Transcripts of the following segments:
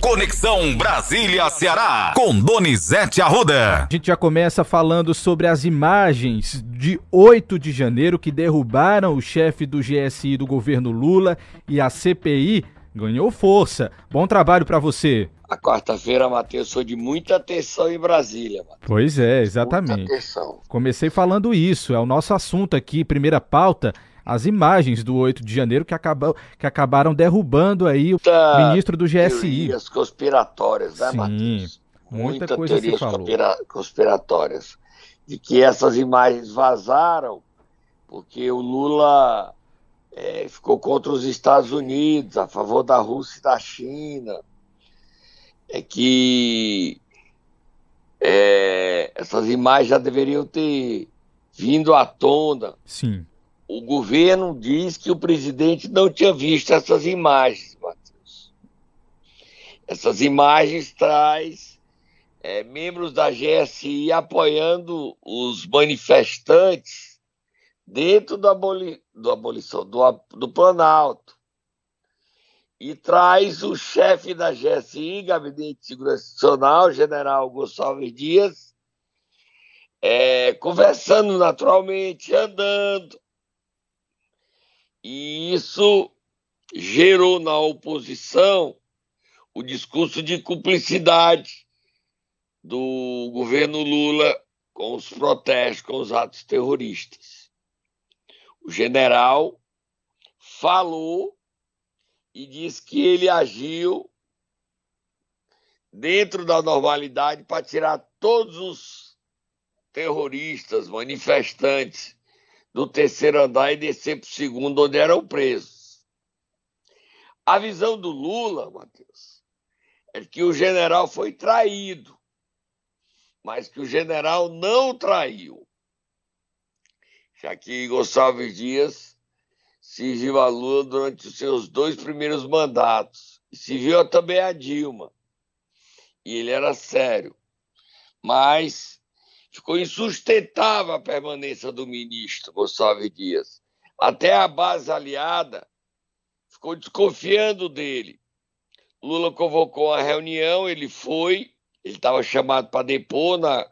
Conexão Brasília-Ceará, com Donizete Arruda. A gente já começa falando sobre as imagens de 8 de janeiro que derrubaram o chefe do GSI do governo Lula e a CPI ganhou força. Bom trabalho para você. A quarta-feira, Matheus, foi de muita atenção em Brasília. Matheus. Pois é, exatamente. Muita atenção. Comecei falando isso, é o nosso assunto aqui, primeira pauta as imagens do 8 de janeiro que, acabou, que acabaram derrubando aí o ministro do GSI. Teorias conspiratórias, né, Sim, Matheus? Muita, muita coisa teorias se falou. conspiratórias. De que essas imagens vazaram porque o Lula é, ficou contra os Estados Unidos, a favor da Rússia e da China. É que é, essas imagens já deveriam ter vindo à tona. Sim o governo diz que o presidente não tinha visto essas imagens, Matheus. Essas imagens traz é, membros da GSI apoiando os manifestantes dentro do, aboli, do abolição do, do Planalto e traz o chefe da GSI, Gabinete de Segurança Nacional, General Gonçalves Dias, é, conversando naturalmente, andando, e isso gerou na oposição o discurso de cumplicidade do governo Lula com os protestos, com os atos terroristas. O general falou e disse que ele agiu dentro da normalidade para tirar todos os terroristas, manifestantes do terceiro andar e descer para o segundo, onde eram presos. A visão do Lula, Matheus, é que o general foi traído, mas que o general não traiu. Já que Gonçalves Dias se viu a Lula durante os seus dois primeiros mandatos. E se viu também a Dilma. E ele era sério. Mas ficou insustentável a permanência do ministro Gonçalves Dias. Até a base aliada ficou desconfiando dele. Lula convocou a reunião, ele foi, ele estava chamado para depor na,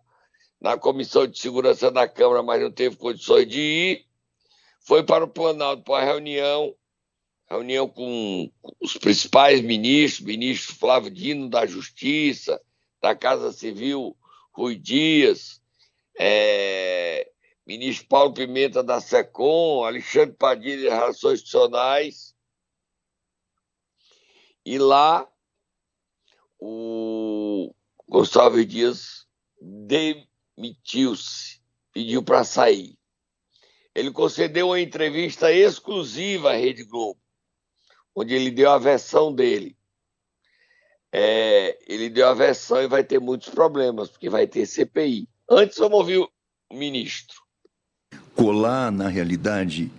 na Comissão de Segurança da Câmara, mas não teve condições de ir. Foi para o Planalto para a reunião, reunião com os principais ministros, ministro Flávio Dino da Justiça, da Casa Civil, Rui Dias, é, ministro Paulo Pimenta da SECOM, Alexandre Padilha de Relações Institucionais. E lá o Gonçalves Dias demitiu-se, pediu para sair. Ele concedeu uma entrevista exclusiva à Rede Globo, onde ele deu a versão dele. É, ele deu a versão e vai ter muitos problemas, porque vai ter CPI. Antes vamos ouvir o ministro. Colar, na realidade,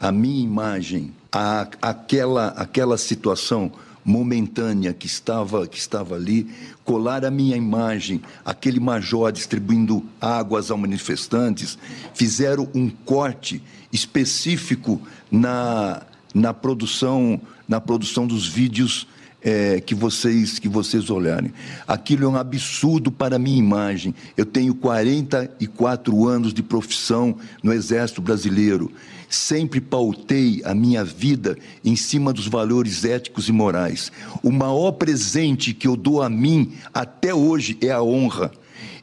a minha imagem, a, aquela, aquela situação momentânea que estava, que estava ali, colar a minha imagem, aquele major distribuindo águas aos manifestantes, fizeram um corte específico na, na produção na produção dos vídeos é, que vocês que vocês olharem. Aquilo é um absurdo para a minha imagem. Eu tenho 44 anos de profissão no Exército Brasileiro. Sempre pautei a minha vida em cima dos valores éticos e morais. O maior presente que eu dou a mim até hoje é a honra.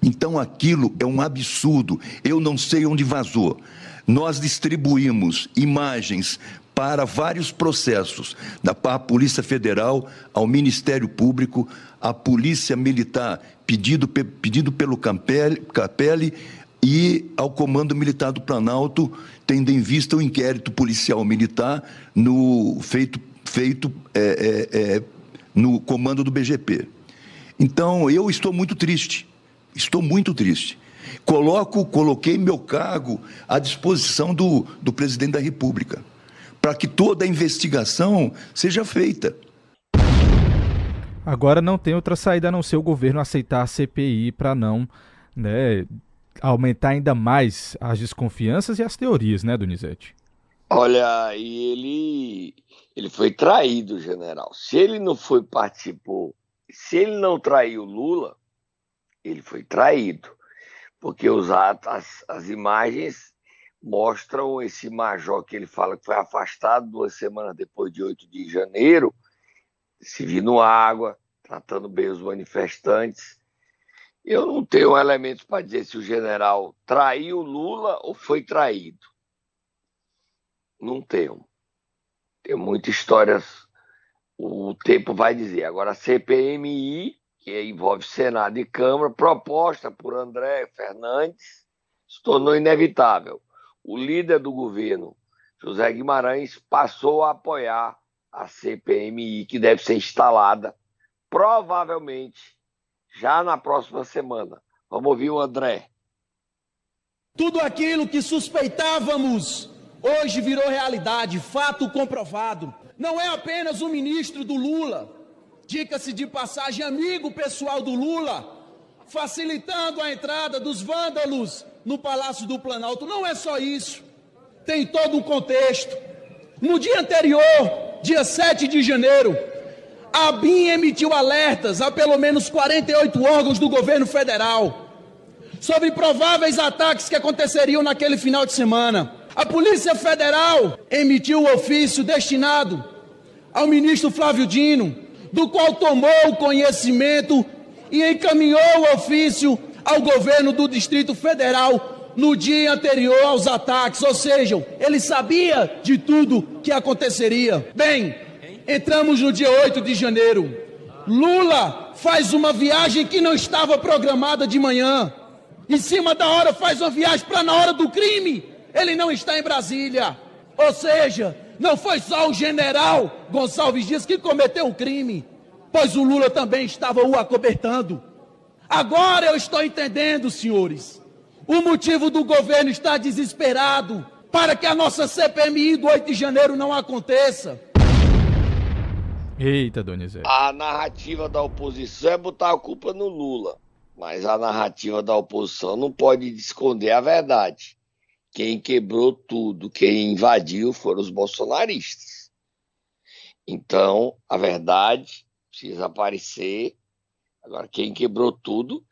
Então aquilo é um absurdo. Eu não sei onde vazou. Nós distribuímos imagens para vários processos, da Polícia Federal ao Ministério Público, à Polícia Militar, pedido, pedido pelo Capelli e ao Comando Militar do Planalto, tendo em vista o inquérito policial militar no, feito, feito é, é, é, no comando do BGP. Então, eu estou muito triste, estou muito triste. Coloco, coloquei meu cargo à disposição do, do presidente da República para que toda a investigação seja feita. Agora não tem outra saída a não ser o governo aceitar a CPI para não né, aumentar ainda mais as desconfianças e as teorias, né, Donizete? Olha, e ele, ele foi traído, general. Se ele não foi participou, se ele não traiu Lula, ele foi traído, porque os atos, as, as imagens mostram esse major que ele fala que foi afastado duas semanas depois de 8 de janeiro, servindo água, tratando bem os manifestantes. Eu não tenho elementos para dizer se o general traiu Lula ou foi traído. Não tenho. Tem muitas histórias, o tempo vai dizer. Agora, a CPMI, que envolve Senado e Câmara, proposta por André Fernandes, se tornou inevitável. O líder do governo, José Guimarães, passou a apoiar a CPMI, que deve ser instalada, provavelmente, já na próxima semana. Vamos ouvir o André. Tudo aquilo que suspeitávamos hoje virou realidade, fato comprovado. Não é apenas o ministro do Lula, dica-se de passagem, amigo pessoal do Lula, facilitando a entrada dos vândalos no Palácio do Planalto. Não é só isso, tem todo um contexto. No dia anterior, dia 7 de janeiro, a BIM emitiu alertas a pelo menos 48 órgãos do governo federal sobre prováveis ataques que aconteceriam naquele final de semana. A Polícia Federal emitiu o ofício destinado ao ministro Flávio Dino, do qual tomou conhecimento e encaminhou o ofício ao governo do Distrito Federal no dia anterior aos ataques, ou seja, ele sabia de tudo que aconteceria. Bem, entramos no dia 8 de janeiro. Lula faz uma viagem que não estava programada de manhã. Em cima da hora faz uma viagem para na hora do crime ele não está em Brasília. Ou seja, não foi só o general Gonçalves Dias que cometeu um crime, pois o Lula também estava o acobertando. Agora eu estou entendendo, senhores, o motivo do governo estar desesperado para que a nossa CPMI do 8 de janeiro não aconteça. Eita, Donizete. A narrativa da oposição é botar a culpa no Lula, mas a narrativa da oposição não pode esconder a verdade. Quem quebrou tudo, quem invadiu foram os bolsonaristas. Então, a verdade precisa aparecer. Agora, quem quebrou tudo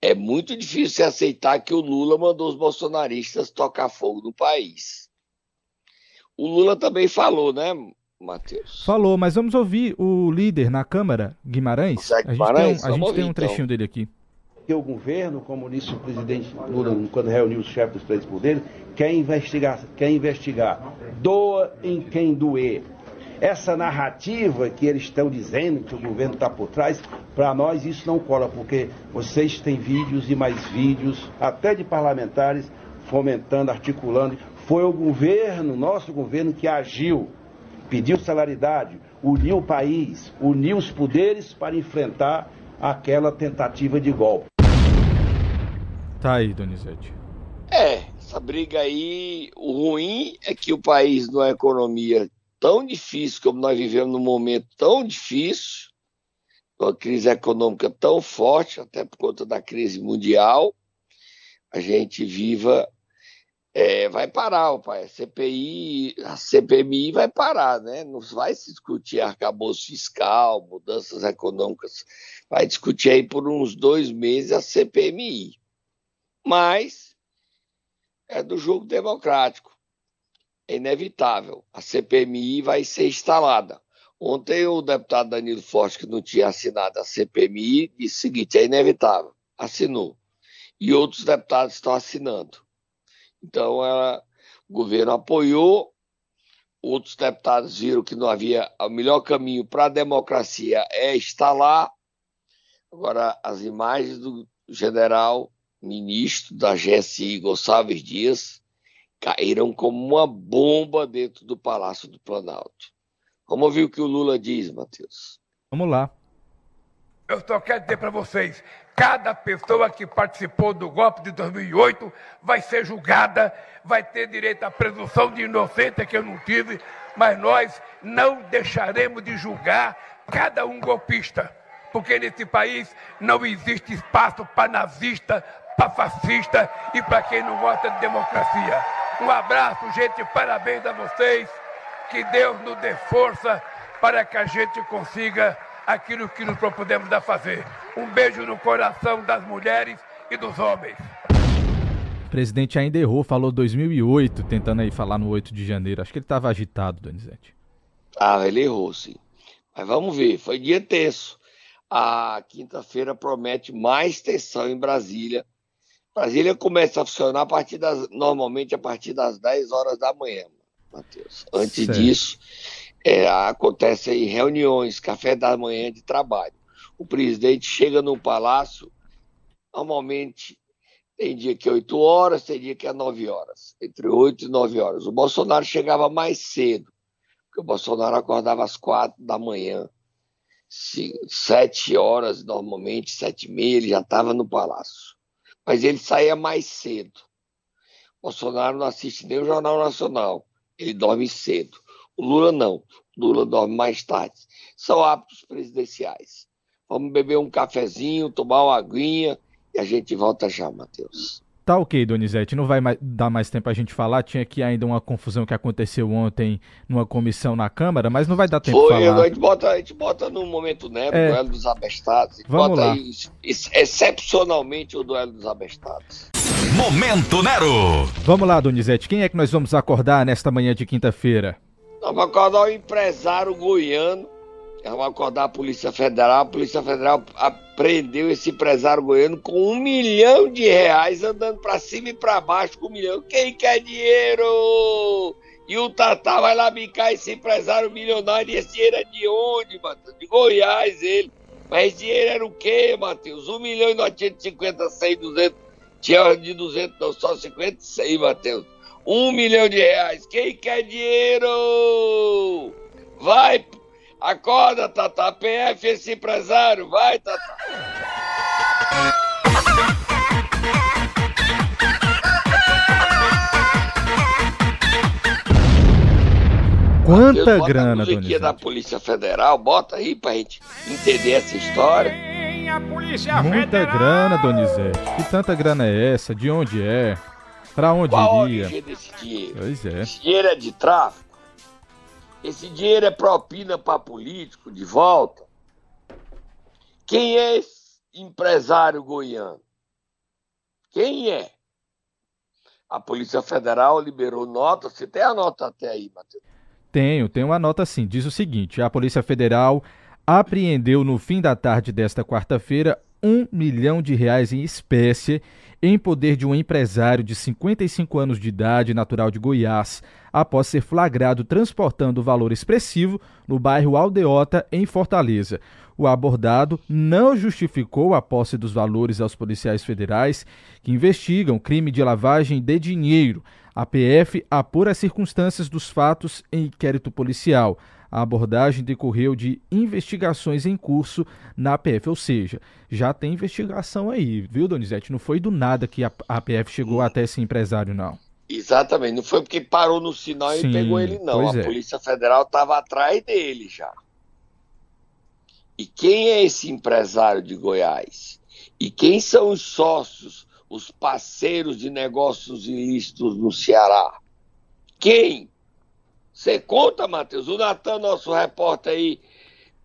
é muito difícil aceitar que o Lula mandou os bolsonaristas tocar fogo no país. O Lula também falou, né, Matheus? Falou, mas vamos ouvir o líder na Câmara, Guimarães. Guimarães? A gente tem um, a gente Vamos tem um ouvir, então. trechinho dele aqui. que o governo, como disse o presidente Lula quando reuniu os chefes dos três poderes, quer investigar, quer investigar. Doa em quem doer. Essa narrativa que eles estão dizendo que o governo está por trás, para nós isso não cola, porque vocês têm vídeos e mais vídeos, até de parlamentares, fomentando, articulando. Foi o governo, nosso governo, que agiu, pediu salaridade, uniu o país, uniu os poderes para enfrentar aquela tentativa de golpe. Tá aí, Donizete. É, essa briga aí, o ruim é que o país numa economia tão difícil como nós vivemos num momento tão difícil, uma crise econômica tão forte, até por conta da crise mundial, a gente viva é, vai parar, pai. A CPI, a CPMI vai parar, né? Não vai se discutir arcabouço fiscal, mudanças econômicas. Vai discutir aí por uns dois meses a CPMI. Mas é do jogo democrático. É inevitável. A CPMI vai ser instalada. Ontem o deputado Danilo Forte, que não tinha assinado a CPMI, disse o seguinte: é inevitável. Assinou. E outros deputados estão assinando. Então, ela, o governo apoiou, outros deputados viram que não havia o melhor caminho para a democracia é instalar. Agora, as imagens do general ministro da GSI, Gonçalves Dias, caíram como uma bomba dentro do Palácio do Planalto. Vamos ouvir o que o Lula diz, Matheus. Vamos lá. Eu só quero dizer para vocês: cada pessoa que participou do golpe de 2008 vai ser julgada, vai ter direito à presunção de inocência que eu não tive, mas nós não deixaremos de julgar cada um golpista, porque nesse país não existe espaço para nazista, para fascista e para quem não gosta de democracia. Um abraço, gente, parabéns a vocês, que Deus nos dê força para que a gente consiga aquilo que nos propusemos a fazer. Um beijo no coração das mulheres e dos homens. O presidente ainda errou, falou 2008, tentando aí falar no 8 de janeiro. Acho que ele estava agitado, Donizete. Ah, ele errou, sim. Mas vamos ver, foi dia terço. A quinta-feira promete mais tensão em Brasília. Brasília começa a funcionar a partir das, normalmente a partir das 10 horas da manhã, Matheus. Antes Certo. disso, é, acontece aí reuniões, café da manhã de trabalho. O presidente chega no palácio, normalmente tem dia que é 8 horas, tem dia que é 9 horas, entre 8 e 9 horas. O Bolsonaro chegava mais cedo, porque o Bolsonaro acordava às 4 da manhã, se- 7 horas normalmente, 7 e meia, ele já estava no palácio. Mas ele saía mais cedo. Bolsonaro não assiste nem o Jornal Nacional, ele dorme cedo. O Lula não, o Lula dorme mais tarde. São hábitos presidenciais. Vamos beber um cafezinho, tomar uma aguinha e a gente volta já, Matheus. Tá ok, Donizete, não vai mais- dar mais tempo a gente falar. Tinha aqui ainda uma confusão que aconteceu ontem numa comissão na Câmara, mas não vai dar tempo de Foi, falar. a gente bota, a gente bota no momento Nero, É. o duelo dos abestados. Vamos bota lá. aí, ex- excepcionalmente o duelo dos abestados. Momento Nero. Vamos lá, Donizete, quem é que nós vamos acordar nesta manhã de quinta-feira? Nós vamos acordar o empresário goiano, vamos acordar a Polícia Federal. A Polícia Federal apreendeu esse empresário goiano com um milhão de reais andando pra cima e pra baixo com um milhão. Quem quer dinheiro? E o Tatá vai lá bicar esse empresário milionário. E esse dinheiro é de onde, Matheus? De Goiás, ele. Mas esse dinheiro era o quê, Matheus? Um milhão e 950, 100, 200. Tinha de 200, não, só 56, Matheus. Um milhão de reais. Quem quer dinheiro? Vai, acorda, Tata. PF esse empresário. Vai, Tata. Quanta Deus, bota grana, a musiquinha da? Polícia Federal. Bota aí pra gente entender essa história. Muita grana, Donizete. Que tanta grana é essa? De onde é? Pra onde Qual a iria? origem desse dinheiro? Pois é. Esse dinheiro é de tráfico? Esse dinheiro é propina para político de volta? Quem é esse empresário goiano? Quem é? A Polícia Federal liberou nota. Você tem a nota até aí, Matheus? Tenho, tenho uma nota assim. Diz o seguinte: a Polícia Federal apreendeu no fim da tarde desta quarta-feira um milhão de reais em espécie em poder de um empresário de 55 anos de idade, natural de Goiás, após ser flagrado transportando valor expressivo no bairro Aldeota, em Fortaleza. O abordado não justificou a posse dos valores aos policiais federais que investigam crime de lavagem de dinheiro. A PF apura as circunstâncias dos fatos em inquérito policial. A abordagem decorreu de investigações em curso na PF, ou seja, já tem investigação aí, viu, Donizete? Não foi do nada que a, a PF chegou até esse empresário, não. Exatamente. Não foi porque parou no sinal Sim, e pegou ele, não. A é. Polícia Federal estava atrás dele já. E quem é esse empresário de Goiás? E quem são os sócios, os parceiros de negócios ilícitos no Ceará? Quem? Você conta, Matheus? O Natan, nosso repórter aí,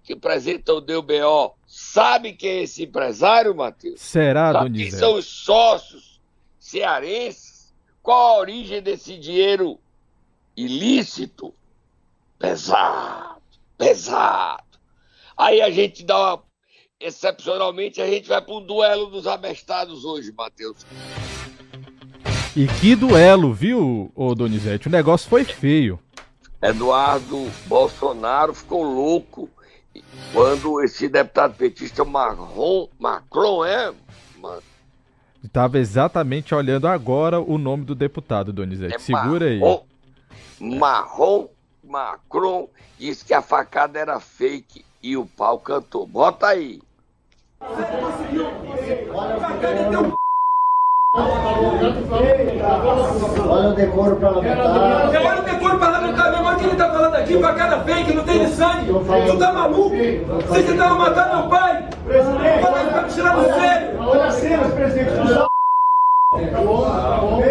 que apresenta o DBO, sabe quem é esse empresário, Matheus? Será, Sabe quem Donizete? são os sócios cearenses? Qual a origem desse dinheiro ilícito? Pesado, pesado. Aí a gente dá uma. Excepcionalmente, a gente vai para um duelo dos abestados hoje, Matheus. E que duelo, viu, ô Donizete? O negócio foi feio. Eduardo Bolsonaro ficou louco quando esse deputado petista Marron, Macron, é? Ma- Estava exatamente olhando agora o nome do deputado, Donizete. é Segura aí. Marron, Marron, Macron disse que a facada era fake e o pau cantou. Bota aí. Olha o decoro parlamentar. Eu olho o decoro parlamentar, meu irmão, que ele tá falando aqui, facada fake, não tem de sangue. Tu tá maluco? Vocês tentaram matar meu pai? Fala isso pra me tirar do sério. Olha as cenas, presidente. Tu só... Tá bom, tá bom.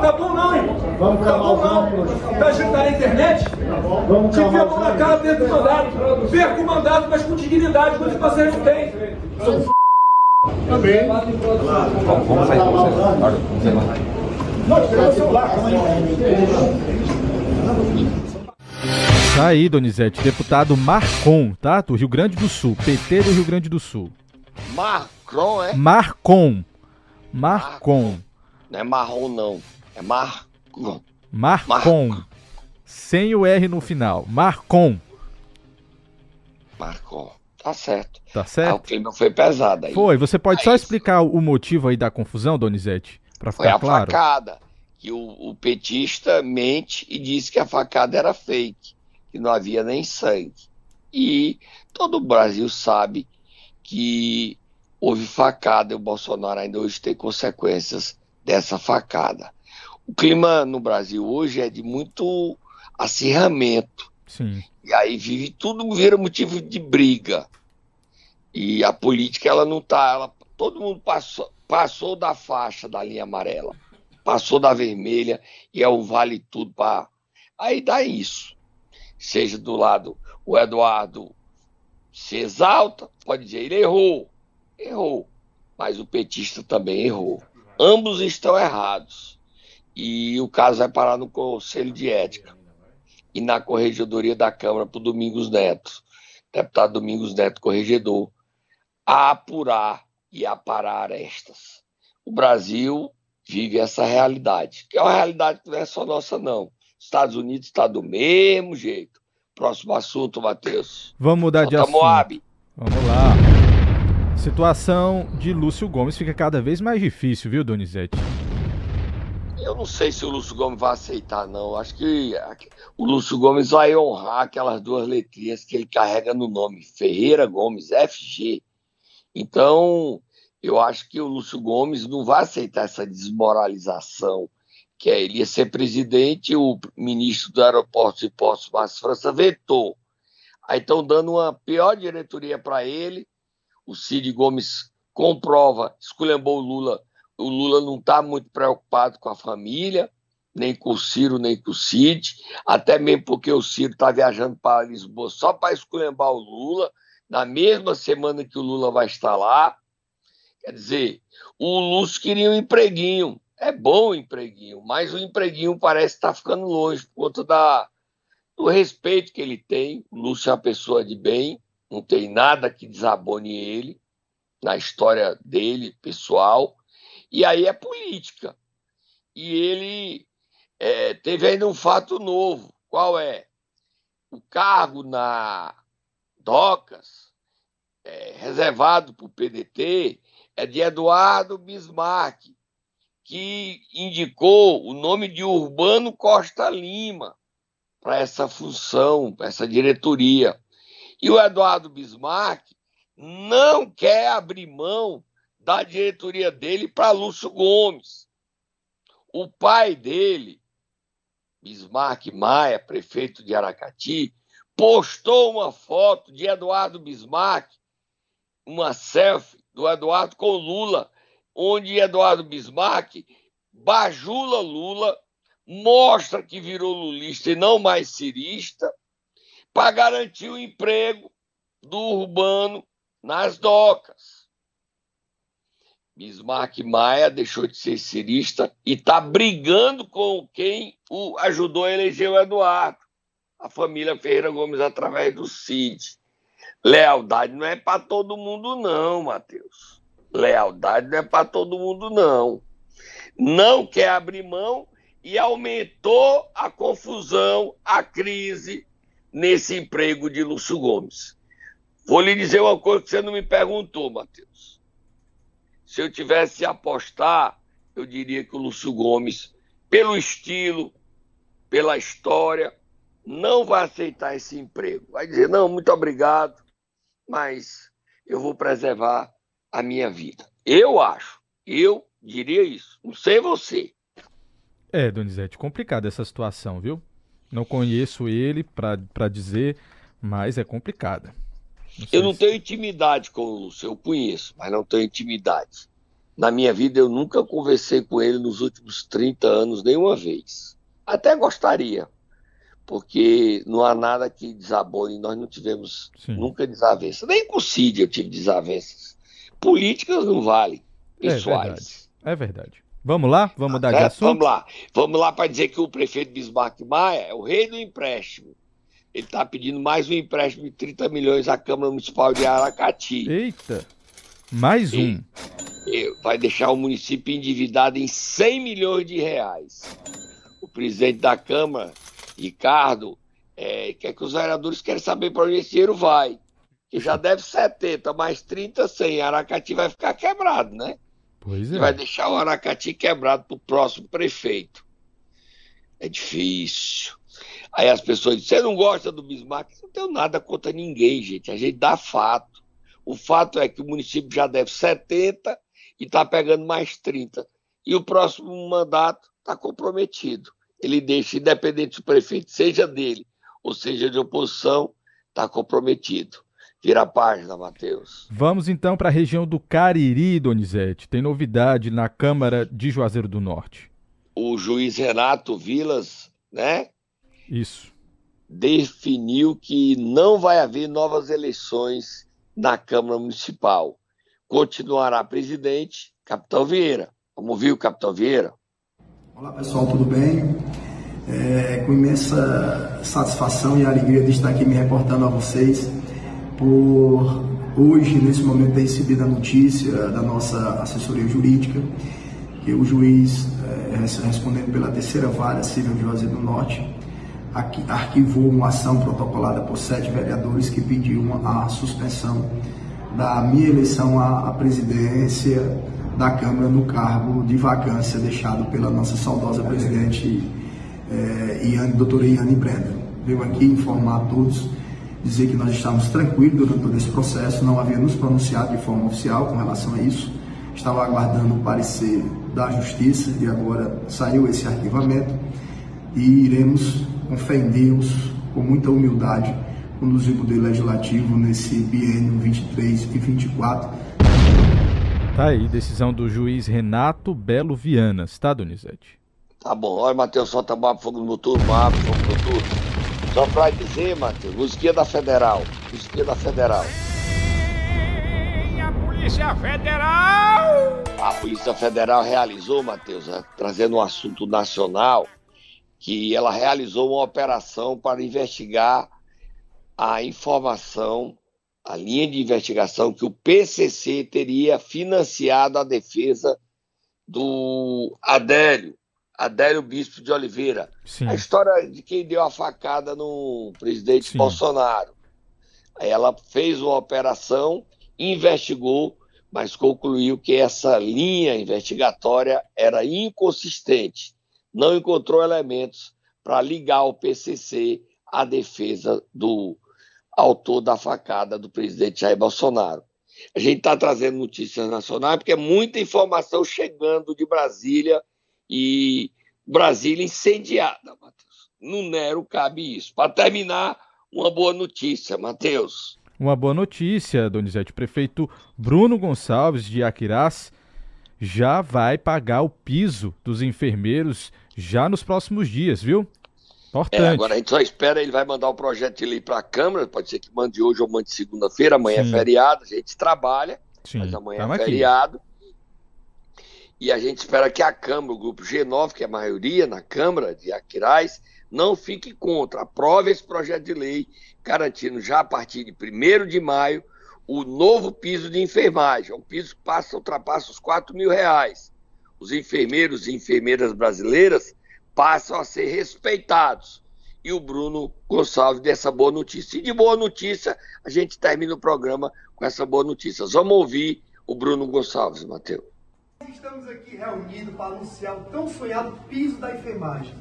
Tá bom não, irmão. Vamos Tá bom não. Tá tá na internet? Vamos Te calmar a mão na cara dentro do mandado. perca o mandato, mas com dignidade, coisa que vocês não têm. São Também. Vamos sair, vamos sair. Vamos sair lá. Nós temos celular, calma aí. Tá aí, Donizete, deputado Marcon, tá? Do Rio Grande do Sul, PT do Rio Grande do Sul. Macron, é? Marcon. Marcon. Não é marrom, não. É Marcon. Marcon. Sem o R no final. Marcon. Marcon. Tá certo. Tá Ah, o certo? clima foi pesado aí. Foi. Você pode É só isso. explicar o motivo aí da confusão, Donizete? Pra Foi ficar a claro? facada. Que o, o petista mente e diz que a facada era fake, que não havia nem sangue. E todo o Brasil sabe que houve facada e o Bolsonaro ainda hoje tem consequências dessa facada. O clima no Brasil hoje é de muito acirramento. Sim. E aí vive tudo vira motivo de briga. E a política ela não tá, ela, todo mundo passou, passou da faixa da linha amarela, passou da vermelha e é o vale tudo para aí dá isso. Seja do lado o Eduardo se exalta, pode dizer ele errou, errou, mas o petista também errou. Ambos estão errados. E o caso vai parar no Conselho de Ética e na Corregedoria da Câmara para o Domingos Neto, deputado Domingos Neto, corregedor, a apurar e aparar arestas. O Brasil vive essa realidade, que é uma realidade que não é só nossa, não. Estados Unidos está do mesmo jeito. Próximo assunto, Matheus. Vamos mudar de assunto. Moab. Vamos lá. Situação de Lúcio Gomes fica cada vez mais difícil, viu, Donizete? Eu não sei se o Lúcio Gomes vai aceitar, não. Acho que o Lúcio Gomes vai honrar aquelas duas letrinhas que ele carrega no nome, Ferreira Gomes, FG. Então, eu acho que o Lúcio Gomes não vai aceitar essa desmoralização, que é ele ia ser presidente, o ministro do Aeroportos e Portos, Márcio França, vetou. Aí estão dando uma pior diretoria para ele. O Cid Gomes comprova, esculhambou o Lula o Lula não está muito preocupado com a família, nem com o Ciro, nem com o Cid, até mesmo porque o Ciro está viajando para Lisboa só para esculhambar o Lula, na mesma semana que o Lula vai estar lá. Quer dizer, o Lúcio queria um empreguinho. É bom o empreguinho, mas o empreguinho parece estar ficando longe por conta da, do respeito que ele tem. O Lúcio é uma pessoa de bem, não tem nada que desabone ele na história dele, pessoal. E aí é política. E ele é, teve ainda um fato novo. Qual é? O cargo na DOCAS, é, reservado para o PDT, é de Eduardo Bismarck, que indicou o nome de Urbano Costa Lima para essa função, para essa diretoria. E o Eduardo Bismarck não quer abrir mão da diretoria dele para Lúcio Gomes. O pai dele, Bismarck Maia, prefeito de Aracati, postou uma foto de Eduardo Bismarck, uma selfie do Eduardo com Lula, onde Eduardo Bismarck bajula Lula, mostra que virou lulista e não mais cirista, para garantir o emprego do urbano nas docas. Bismarck Maia deixou de ser cirista e está brigando com quem o ajudou a eleger o Eduardo, a família Ferreira Gomes, através do CID. Lealdade não é para todo mundo, não, Matheus. Lealdade não é para todo mundo, não. Não quer abrir mão e aumentou a confusão, a crise nesse emprego de Lúcio Gomes. Vou lhe dizer uma coisa que você não me perguntou, Matheus. Se eu tivesse a apostar, eu diria que o Lúcio Gomes, pelo estilo, pela história, não vai aceitar esse emprego. Vai dizer, não, muito obrigado, mas eu vou preservar a minha vida. Eu acho, eu diria isso. Não sei você. É, Donizete, complicada essa situação, viu? Não conheço ele pra, pra dizer, mas é complicada. Eu não tenho intimidade com o Lúcio, eu conheço, mas não tenho intimidade. Na minha vida, eu nunca conversei com ele nos últimos 30 anos, nenhuma vez. Até gostaria, porque não há nada que desabone, nós não tivemos Sim. nunca desavenças, nem com o Cid eu tive desavenças. Políticas não valem, pessoais. É verdade. É verdade. Vamos lá? Vamos mudar de é, assunto? Vamos lá. Vamos lá para dizer que o prefeito Bismarck Maia é o rei do empréstimo. Ele está pedindo mais um empréstimo de 30 milhões à Câmara Municipal de Aracati. Eita! Mais um. E, vai deixar o município endividado em 100 milhões de reais. O presidente da Câmara, Ricardo, é, quer que os vereadores querem saber para onde esse dinheiro vai. Que já deve 70, mais 30, 100. Aracati vai ficar quebrado, né? Pois é. Vai deixar o Aracati quebrado para o próximo prefeito. É difícil. Aí as pessoas dizem, você não gosta do Bismarck? Não tenho nada contra ninguém, gente. A gente dá fato. O fato é que o município já deve 70 e está pegando mais 30. E o próximo mandato está comprometido. Ele deixa, independente do prefeito, seja dele ou seja de oposição, está comprometido. Vira a página, Matheus. Vamos então para a região do Cariri, Donizete. Tem novidade na Câmara de Juazeiro do Norte. O juiz Renato Vilas, né? Isso. Definiu que não vai haver novas eleições na Câmara Municipal. Continuará presidente, Capitão Vieira. Vamos ouvir o Capitão Vieira? Olá pessoal, tudo bem? É com imensa satisfação e alegria de estar aqui me reportando a vocês por hoje, nesse momento, ter recebido a notícia da nossa assessoria jurídica que o juiz, é, respondendo pela terceira vara civil de Juazeiro do Norte, arquivou uma ação protocolada por sete vereadores que pediam a suspensão da minha eleição à presidência da Câmara no cargo de vacância deixado pela nossa saudosa presidente eh, Iane, doutora Iane Brenda. Veio aqui informar a todos dizer que nós estamos tranquilos durante todo esse processo, não havia nos pronunciado de forma oficial com relação a isso. Estava aguardando o parecer da Justiça e agora saiu esse arquivamento e iremos, com fé em Deus, com muita humildade, conduzir o poder legislativo nesse biênio 23 e 24. Tá aí, decisão do juiz Renato Belo Vianas, tá, Donizete? Tá bom, olha, Matheus, solta fogo no motor, mapa, fogo no motor. Só para dizer, Matheus, musiquinha da Federal. Musiquinha da Federal. E a Polícia Federal! A Polícia Federal realizou, Matheus, né, trazendo um assunto nacional, que ela realizou uma operação para investigar a informação, a linha de investigação que o PCC teria financiado a defesa do Adélio, Adélio Bispo de Oliveira. Sim. A história de quem deu a facada no presidente Sim. Bolsonaro. Ela fez uma operação, investigou, mas concluiu que essa linha investigatória era inconsistente. Não encontrou elementos para ligar o PCC à defesa do autor da facada do presidente Jair Bolsonaro. A gente está trazendo notícias nacionais porque é muita informação chegando de Brasília e Brasília incendiada, Matheus. No Nero cabe isso. Para terminar, uma boa notícia, Matheus. Uma boa notícia, Donizete. O prefeito Bruno Gonçalves de Aquirás já vai pagar o piso dos enfermeiros já nos próximos dias, viu? Importante. É, agora a gente só espera, ele vai mandar o projeto de lei para a Câmara, pode ser que mande hoje ou mande segunda-feira, amanhã é Sim. é feriado, a gente trabalha, Sim, mas amanhã é feriado. Aqui. E a gente espera que a Câmara, o grupo G9, que é a maioria na Câmara de Aquiraz, não fique contra. Aprove esse projeto de lei, garantindo já a partir de 1 de maio o novo piso de enfermagem. É um piso que passa, ultrapassa os 4 mil reais. Os enfermeiros e enfermeiras brasileiras passam a ser respeitados. E o Bruno Gonçalves dessa boa notícia. E de boa notícia, a gente termina o programa com essa boa notícia. Vamos ouvir o Bruno Gonçalves, Matheus. Estamos aqui reunidos para anunciar o tão sonhado piso da enfermagem.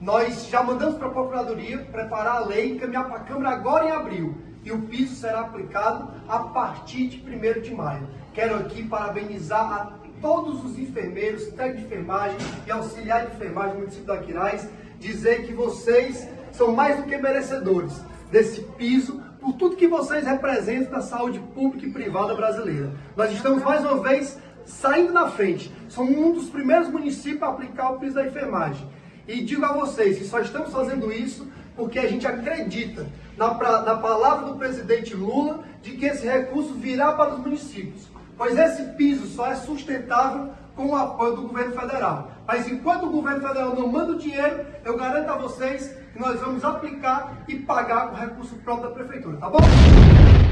Nós já mandamos para a Procuradoria preparar a lei e encaminhar para a Câmara agora em abril. E o piso será aplicado a partir de 1 de maio. Quero aqui parabenizar a todos os enfermeiros, técnicos de enfermagem e auxiliares de enfermagem do município da Aquiraz, dizer que vocês são mais do que merecedores desse piso por tudo que vocês representam na saúde pública e privada brasileira. Nós estamos mais uma vez saindo na frente. Somos um dos primeiros municípios a aplicar o piso da enfermagem. E digo a vocês que só estamos fazendo isso porque a gente acredita na, pra, na palavra do presidente Lula de que esse recurso virá para os municípios, pois esse piso só é sustentável com o apoio do governo federal. Mas enquanto o governo federal não manda o dinheiro, eu garanto a vocês que nós vamos aplicar e pagar com recurso próprio da prefeitura, tá bom?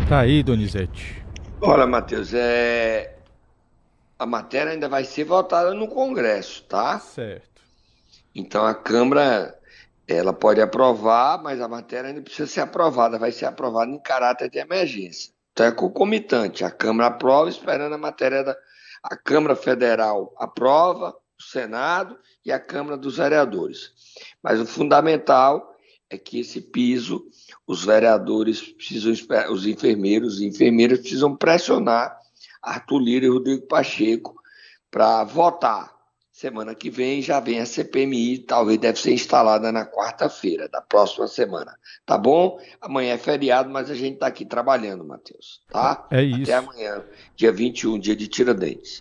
Tá aí, Donizete. Olha, Matheus, é... a matéria ainda vai ser votada no Congresso, tá? Certo. Então a Câmara ela pode aprovar, mas a matéria ainda precisa ser aprovada, vai ser aprovada em caráter de emergência. Então é concomitante, a Câmara aprova esperando a matéria da a Câmara Federal aprova, o Senado e a Câmara dos Vereadores. Mas o fundamental é que esse piso, os vereadores precisam, os enfermeiros e enfermeiras precisam pressionar Arthur Lira e Rodrigo Pacheco para votar. Semana que vem já vem a CPMI, talvez deve ser instalada na quarta-feira da próxima semana. Tá bom? Amanhã é feriado, mas a gente está aqui trabalhando, Matheus. Tá? É isso. Até amanhã, dia 21, dia de Tiradentes.